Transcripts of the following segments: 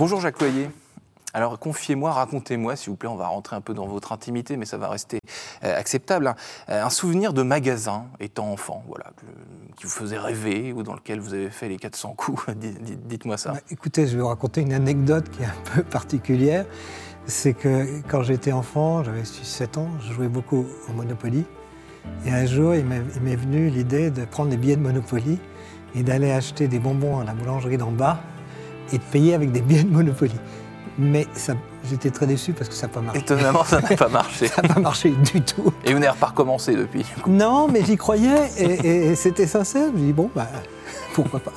Bonjour Jacques Loyer. Alors confiez-moi, racontez-moi, s'il vous plaît, on va rentrer un peu dans votre intimité, mais ça va rester euh, acceptable. hein. Euh, un souvenir de magasin étant enfant, voilà, qui vous faisait rêver ou dans lequel vous avez fait les 400 coups. Dites- dites- Dites-moi ça. Bah, écoutez, je vais vous raconter une anecdote qui est un peu particulière. C'est que quand j'étais enfant, j'avais 6-7 ans, je jouais beaucoup au Monopoly. Et un jour, il m'est venu l'idée de prendre des billets de Monopoly et d'aller acheter des bonbons à la boulangerie d'en bas et de payer avec des billets de Monopoly. Mais j'étais très déçu parce que ça n'a pas marché. Étonnamment, ça n'a pas marché. Ça n'a pas marché du tout. Et vous n'avez pas recommencé depuis. Non, mais j'y croyais et, c'était sincère. Je me dis, bon, bah, pourquoi pas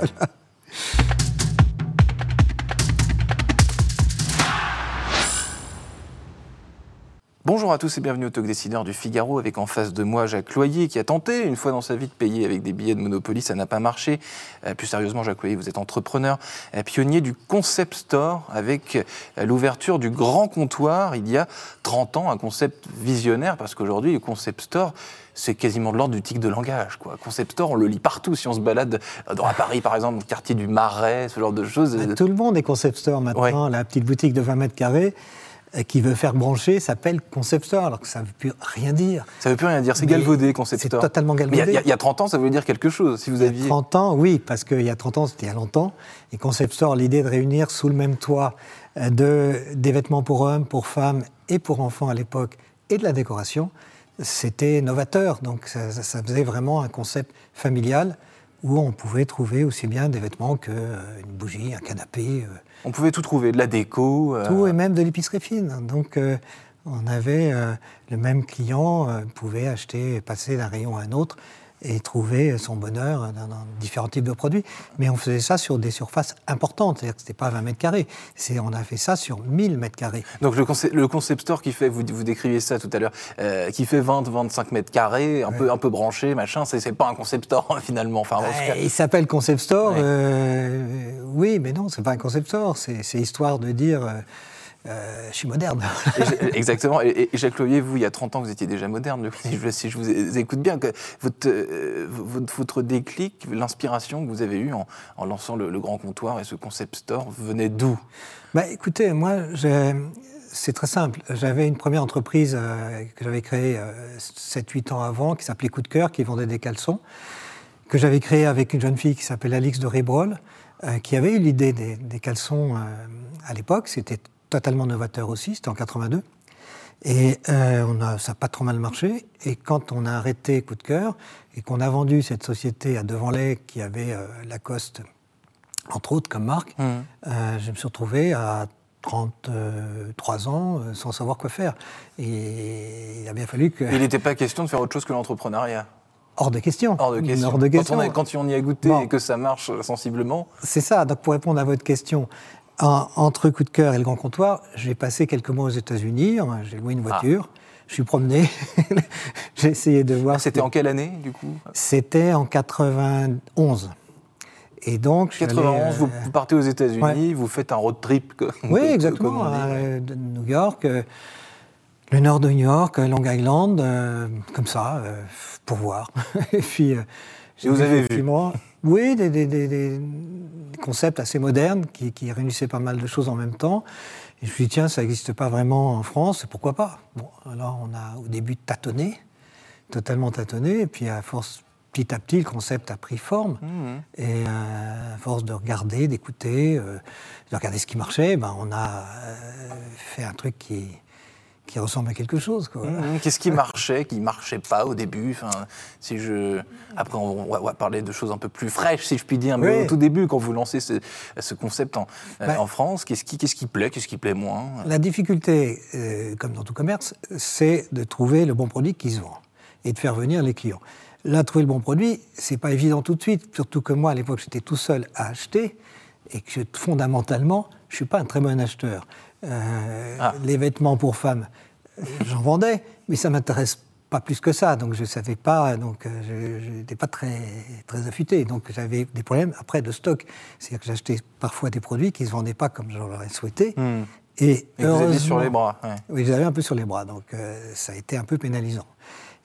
Bonjour à tous et bienvenue au Talk Décideur du Figaro avec en face de moi Jacques Loyer qui a tenté une fois dans sa vie de payer avec des billets de Monopoly, ça n'a pas marché. Euh, plus sérieusement, Jacques Loyer, vous êtes entrepreneur, euh, pionnier du concept store avec euh, l'ouverture du grand comptoir il y a 30 ans, un concept visionnaire parce qu'aujourd'hui le concept store c'est quasiment de l'ordre du tic de langage. Quoi. Concept store, on le lit partout. Si on se balade dans à Paris, par exemple, le quartier du Marais, ce genre de choses. Bah, Tout le monde est concept store maintenant. La petite boutique de 20 mètres carrés qui veut faire brancher s'appelle concept store, alors que ça ne veut plus rien dire. Ça ne veut plus rien dire. C'est galvaudé, concept c'est totalement Mais il y a- galvaudé. il y, a- il y a 30 ans, ça voulait dire quelque chose. Si vous Il y a aviez. 30 ans, oui, parce qu'il y a 30 ans, c'était il y a longtemps. Et concept store, l'idée de réunir sous le même toit euh, de, des vêtements pour hommes, pour femmes et pour enfants à l'époque, et de la décoration, c'était novateur. Donc ça faisait vraiment un concept familial où on pouvait trouver aussi bien des vêtements qu'une bougie, un canapé. euh, On pouvait tout trouver, de la déco. euh, tout et même de l'épicerie fine. Donc, euh, on avait euh, le même client euh, pouvait acheter, passer d'un rayon à un autre et trouver son bonheur dans, dans différents types de produits. Mais on faisait ça sur des surfaces importantes, c'est-à-dire que ce n'était pas 20 mètres carrés. On a fait ça sur 1000 mètres carrés. Donc le concept, le concept store qui fait, vous, vous décriviez ça tout à l'heure, euh, qui fait 20-25 mètres carrés, un, peu, un peu branché, machin, c'est pas un concept store finalement. Enfin, en tout cas, il s'appelle Concept Store. Ouais. euh, oui, mais non, c'est pas un Concept Store. C'est, c'est histoire de dire euh, euh, je suis moderne. J'ai- Exactement. Et, et Jacques Loyer, vous, il y a 30 ans, vous étiez déjà moderne. je, si je vous écoute bien, que votre, euh, votre, votre déclic, l'inspiration que vous avez eue en, en lançant le, le grand comptoir et ce concept store venait d'où? Bah, écoutez, moi, c'est très simple. J'avais une première entreprise euh, que j'avais créée 7-8 ans avant, qui s'appelait Coup de cœur, qui vendait des caleçons, que j'avais créée avec une jeune fille qui s'appelle Alix de Ribrol, euh, qui avait eu l'idée des, des caleçons euh, à l'époque. C'était totalement novateur aussi, c'était en 82. Et euh, on a, ça n'a pas trop mal marché. Et quand on a arrêté Coup de cœur et qu'on a vendu cette société à Devanlay qui avait euh, Lacoste, entre autres, comme marque, Mhm. euh, je me suis retrouvé à 33 ans euh, sans savoir quoi faire. Et il a bien fallu que... Il n'était pas question de faire autre chose que l'entrepreneuriat. Hors de question. Hors de question. Hors de Quand, on, a- quand on y a goûté Bon. et que ça marche sensiblement, C'est ça. Donc pour répondre à votre question, entre Coup de cœur et le Grand Comptoir, j'ai passé quelques mois aux États-Unis. J'ai loué une voiture. Je suis promené. j'ai essayé de voir. Ah, c'était en quelle année du coup? C'était en 91. Et donc, je suis allé, 91, vous, euh, vous partez aux États-Unis, ouais. vous faites un road trip. Oui, exactement. comme euh, de New York, euh, le nord de New York, euh, Long Island, euh, comme ça, euh, pour voir. Et puis, euh, j'ai vous avez vu Oui, des, des- des- des- des concepts assez modernes qui, qui réunissaient pas mal de choses en même temps. Et je me suis dit, tiens, ça n'existe pas vraiment en France, pourquoi pas? Bon, alors on a au début tâtonné, totalement tâtonné, et puis à force, petit à petit, le concept a pris forme. Mhm. Et euh, à force de regarder, d'écouter, euh, de regarder ce qui marchait, ben, on a euh, fait un truc qui, qui ressemble à quelque chose. Quoi. Mhm. Qu'est-ce qui marchait, qui marchait pas au début? Enfin, si je... Après, on va, on va parler de choses un peu plus fraîches, si je puis dire. Mais Oui. au tout début, quand vous lancez ce, ce concept en, euh, en France, qu'est-ce qui, qu'est-ce qui plaît, qu'est-ce qui plaît moins? La difficulté, euh, comme dans tout commerce, c'est de trouver le bon produit qui se vend et de faire venir les clients. Là, trouver le bon produit, c'est pas évident tout de suite, surtout que moi, à l'époque, j'étais tout seul à acheter et que fondamentalement, je suis pas un très bon acheteur. Euh, Ah. Les vêtements pour femmes, j'en vendais, mais ça m'intéresse pas plus que ça, donc je savais pas, donc euh, je n'étais pas très, très affûté, donc j'avais des problèmes après de stock. C'est-à-dire que j'achetais parfois des produits qui ne se vendaient pas comme je l'aurais souhaité. Hmm. Et, Et vous aviez sur les bras. ouais. oui, j'avais un peu sur les bras, donc euh, ça a été un peu pénalisant.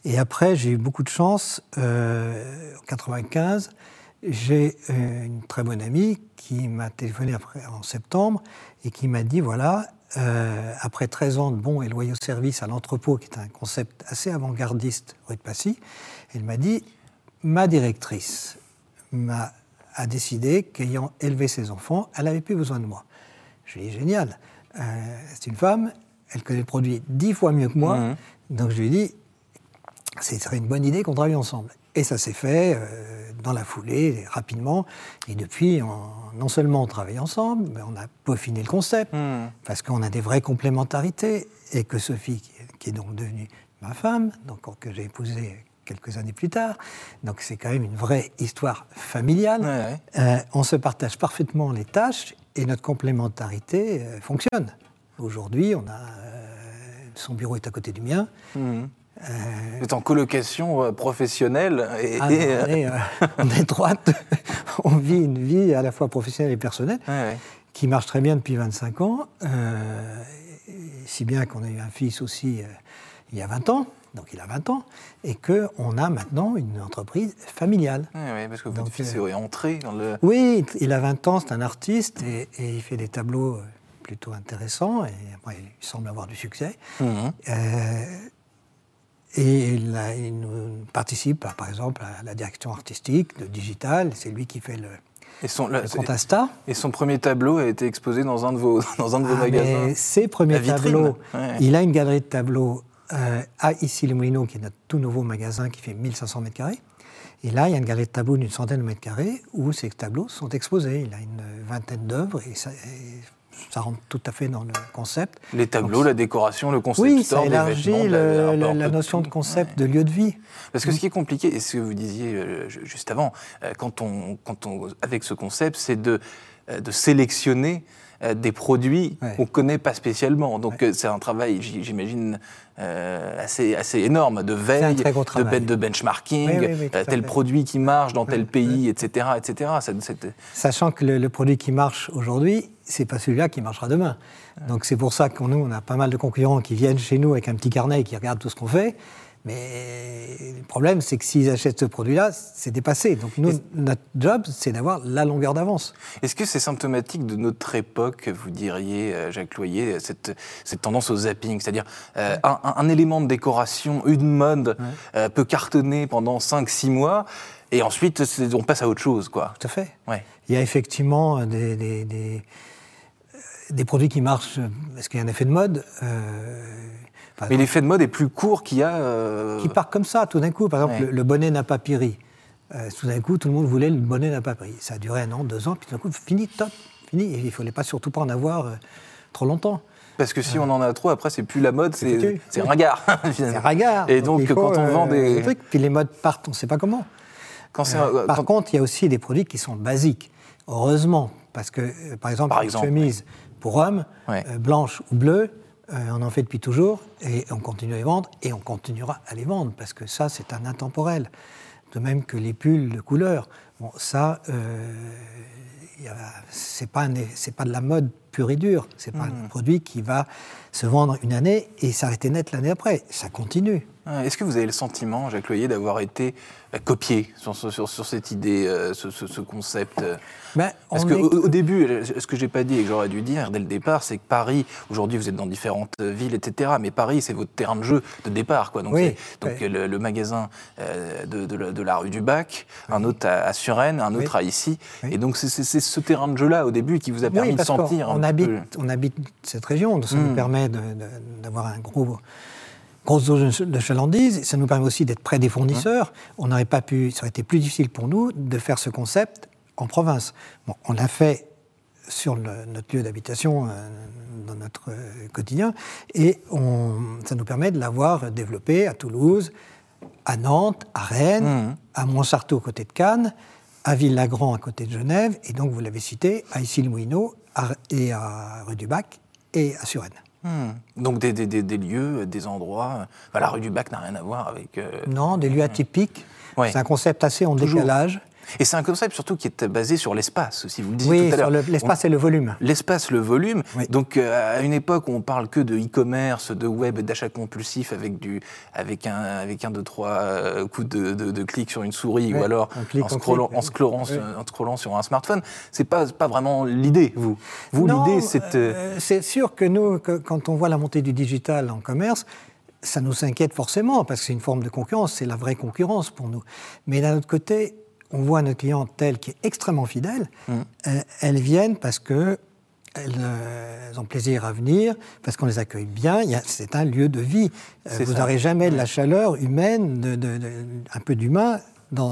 Et après, j'ai eu beaucoup de chance. euh, en 95, j'ai euh, une très bonne amie qui m'a téléphoné après, en septembre et qui m'a dit voilà, euh, après 13 ans de bons et loyaux services à l'entrepôt, qui est un concept assez avant-gardiste rue de Passy, elle m'a dit ma directrice m'a a décidé qu'ayant élevé ses enfants, elle n'avait plus besoin de moi. Je lui ai dit génial, euh, c'est une femme, elle connaît le produit dix fois mieux que moi, mmh. donc je lui ai dit ce serait une bonne idée qu'on travaille ensemble. Et ça s'est fait euh, dans la foulée, rapidement. Et depuis, non seulement on travaille ensemble, mais on a peaufiné le concept, hmm. parce qu'on a des vraies complémentarités. Et que Sophie, qui est donc devenue ma femme, donc que j'ai épousée quelques années plus tard, donc c'est quand même une vraie histoire familiale. Euh, on se partage parfaitement les tâches et notre complémentarité euh, fonctionne. Aujourd'hui, on a son bureau est à côté du mien. Hmm. Euh, Vous êtes en colocation euh, professionnelle et, ah, euh, on, est, droite, on vit une vie à la fois professionnelle et personnelle qui marche très bien depuis 25 ans, si bien qu'on a eu un fils aussi il y a 20 ans, donc il a 20 ans, et qu'on a maintenant une entreprise familiale. Oui, parce que votre fils est entré dans le... Oui, il a 20 ans, c'est un artiste, et, il fait des tableaux plutôt intéressants, et après, il semble avoir du succès. Mmh. Et il, participe, par exemple, à la direction artistique, le digital. C'est lui qui fait le, et son, Et son premier tableau a été exposé dans un de vos, dans un de vos ah, magasins. ses premiers tableaux, il a une galerie de tableaux euh, à Ici les Moulineaux, qui est notre tout nouveau magasin qui fait 1500 mètres carrés. Et là, il y a une galerie de tableaux d'une centaine de mètres carrés où ces tableaux sont exposés. Il a une vingtaine d'œuvres et, ça, ça rentre tout à fait dans le concept. Les tableaux, la décoration, le concept Oui, ça élargit la, notion de concept de lieu de vie. Parce que ce qui est compliqué, et ce que vous disiez euh, juste avant, euh, quand on, quand on, avec ce concept, c'est de, euh, de sélectionner des produits qu'on ne connaît pas spécialement. Donc c'est un travail, j'imagine, assez, assez énorme de veille, de, de benchmarking, tel produit qui marche dans tel pays, etc. etc. Sachant que le, le produit qui marche aujourd'hui, c'est pas celui-là qui marchera demain. Donc c'est pour ça qu'on nous, on a pas mal de concurrents qui viennent chez nous avec un petit carnet et qui regardent tout ce qu'on fait. Mais le problème, c'est que s'ils achètent ce produit-là, c'est dépassé. Donc nous, notre job, c'est d'avoir la longueur d'avance. Est-ce que c'est symptomatique de notre époque, vous diriez, euh, Jacques Loyer, cette, cette tendance au zapping? C'est-à-dire euh, un, élément de décoration, une mode, euh, peut cartonner pendant 5-6 mois, et ensuite on passe à autre chose, quoi. Tout à fait. Ouais. Il y a effectivement des, des des produits qui marchent, est-ce qu'il y a un effet de mode euh, Mais l'effet de mode est plus court qu'il y a. Euh, qui part comme ça, tout d'un coup. Par exemple, le, bonnet n'a pas péri. Euh, tout d'un coup, tout le monde voulait le bonnet n'a pas péri. Ça a duré un an, deux ans, puis tout d'un coup, fini, top, fini. il ne fallait pas surtout pas en avoir trop longtemps. Parce que si on en a trop, après, c'est plus la mode, c'est ringard. c'est ringard. Et donc, quand on vend des. Trucs, puis les modes partent, on ne sait pas comment. Quand par contre, il y a aussi des produits qui sont basiques. Heureusement, parce que, par exemple, par exemple, chemise, pour hommes, euh, blanches ou bleues, euh, on en fait depuis toujours et on continue à les vendre et on continuera à les vendre parce que ça, c'est un intemporel. De même que les pulls de couleur. Bon, ça, euh, c'est pas, pas de la mode pure et dure. C'est pas un hmm. produit qui va se vendre une année et s'arrêter net l'année après. Ça continue. Est-ce que vous avez le sentiment, Jacques Loyer, d'avoir été euh, copié sur, sur, sur, cette idée, euh, ce, ce, concept euh ben, Parce qu'au au début, ce que j'ai pas dit et que j'aurais dû dire dès le départ, c'est que Paris, aujourd'hui vous êtes dans différentes villes, etc., mais Paris, c'est votre terrain de jeu de départ. Quoi. Donc, oui, donc le, magasin de, de, la, rue du Bac, un autre à, Suresnes, un autre à ici. Et donc c'est ce terrain de jeu-là, au début, qui vous a permis de sentir... On, habite, on habite cette région, donc ça nous hmm. permet d'avoir un gros grosse dose de chalandise. Ça nous permet aussi d'être près des fournisseurs. On n'aurait pas pu, ça aurait été plus difficile pour nous de faire ce concept en province. Bon, on l'a fait sur notre lieu d'habitation, euh, dans notre euh, quotidien, et on, ça nous permet de l'avoir développé à Toulouse, à Nantes, à Rennes, mmh. à Montsartou, côté de Cannes, à Villagrand, à côté de Genève, et donc, vous l'avez cité, à Issy-le-Moulineau et à Rue du Bac et à Suresnes. Hmm. Donc des, des, des, lieux, des endroits. la rue du Bac n'a rien à voir avec. Euh, non, des lieux atypiques. C'est un concept assez en décalage. Et c'est un concept surtout qui est basé sur l'espace, si vous le disiez oui, tout à l'heure. Oui, l'espace et le volume. L'espace, le volume. Donc euh, à une époque où on parle que de e-commerce, de web, d'achat compulsif avec, du, avec, un, avec un, deux, trois euh, coups de, de, clic sur une souris ou alors en, scrollant, en, scrollant, en, scrollant, sur un smartphone, c'est pas, pas vraiment l'idée, vous. Vous, l'idée, c'est... Euh, c'est sûr que nous, que, quand on voit la montée du digital en commerce, ça nous inquiète forcément, parce que c'est une forme de concurrence, c'est la vraie concurrence pour nous. Mais d'un autre côté, on voit nos clientèle qui est extrêmement fidèle. Mmh. Euh, elles viennent parce que euh, elles, ont plaisir à venir, parce qu'on les accueille bien. C'est un lieu de vie. Euh, vous n'aurez jamais de la chaleur humaine, de, un peu d'humain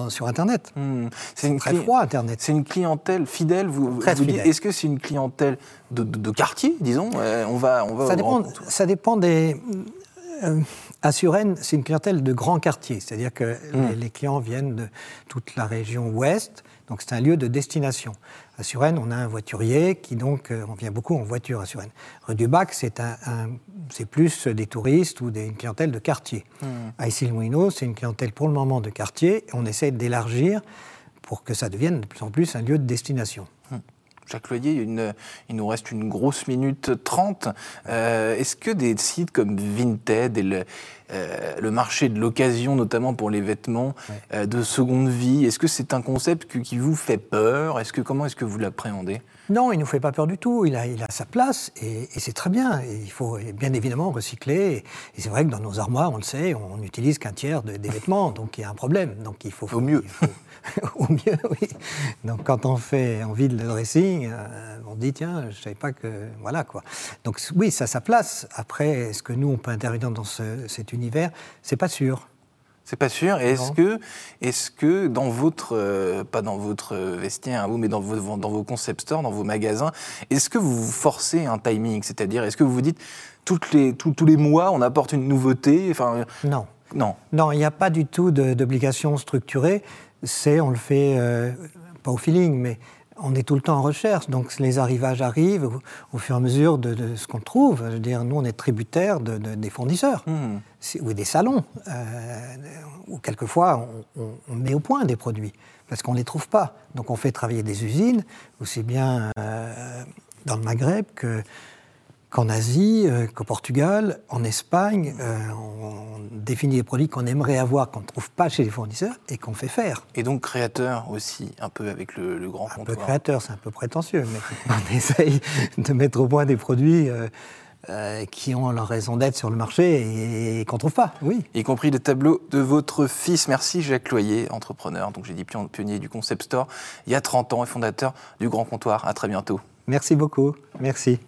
sur Internet. Mmh. C'est très froid, Internet. C'est une clientèle fidèle. Vous, Est-ce que c'est une clientèle de, quartier, disons? On va, on va ça, dépend, ça dépend des. À Suresnes, c'est une clientèle de grands quartiers, c'est-à-dire que hmm. les, clients viennent de toute la région ouest, donc c'est un lieu de destination. À Suresnes, on a un voiturier qui donc, euh, on vient beaucoup en voiture à Suresnes. Rue du Bac, c'est un, c'est plus des touristes ou des, une clientèle de quartier. Hmm. À Issy-les-Moulineaux, c'est une clientèle pour le moment de quartier, et on essaie d'élargir pour que ça devienne de plus en plus un lieu de destination. Jacques Loyer, il, nous reste une grosse minute trente. Euh, est-ce que des sites comme Vinted et le, euh, marché de l'occasion, notamment pour les vêtements euh, de seconde vie, est-ce que c'est un concept qui vous fait peur? Est-ce que, Comment est-ce que vous l'appréhendez? Non, il ne nous fait pas peur du tout. Il a, il a sa place et, c'est très bien. il faut bien évidemment recycler. Et, c'est vrai que dans nos armoires, on le sait, on n'utilise qu'un tiers des vêtements. Donc il y a un problème. Donc il faut. Au mieux. au mieux, oui. Donc quand on fait, on vide le dressing, euh, on dit tiens, je ne savais pas que. Voilà quoi. Donc oui, ça a sa place. Après, est-ce que nous, on peut intervenir dans cet univers C'est pas sûr. C'est pas sûr. est-ce que, est que dans votre, euh, pas dans votre vestiaire, vous, mais dans vos, dans vos concept stores, dans vos magasins, est-ce que vous forcez un timing? C'est-à-dire, est-ce que vous vous dites, toutes les, tous les mois, on apporte une nouveauté? Enfin, Non. Non. Non, il n'y a pas du tout d'obligation structurée. C'est, on le fait, euh, pas au feeling, mais on est tout le temps en recherche, donc les arrivages arrivent au, fur et à mesure de, ce qu'on trouve. Je veux dire, nous, on est tributaires de, des fournisseurs hmm. ou des salons, euh, où quelquefois on, met au point des produits parce qu'on ne les trouve pas. Donc on fait travailler des usines, aussi bien euh, dans le Maghreb que qu'en Asie, euh, qu'au Portugal, en Espagne, euh, on, définit les produits qu'on aimerait avoir, qu'on ne trouve pas chez les fournisseurs et qu'on fait faire. Et donc créateur aussi, un peu avec le, grand un peu créateur, c'est un peu prétentieux, mais on essaye de mettre au point des produits euh, qui ont leur raison d'être sur le marché et, qu'on ne trouve pas, oui. Y compris le tableau de votre fils. Merci Jacques Loyer, entrepreneur, donc j'ai dit pionnier du Concept Store il y a 30 ans et fondateur du Grand Comptoir. À très bientôt. Merci beaucoup. Merci.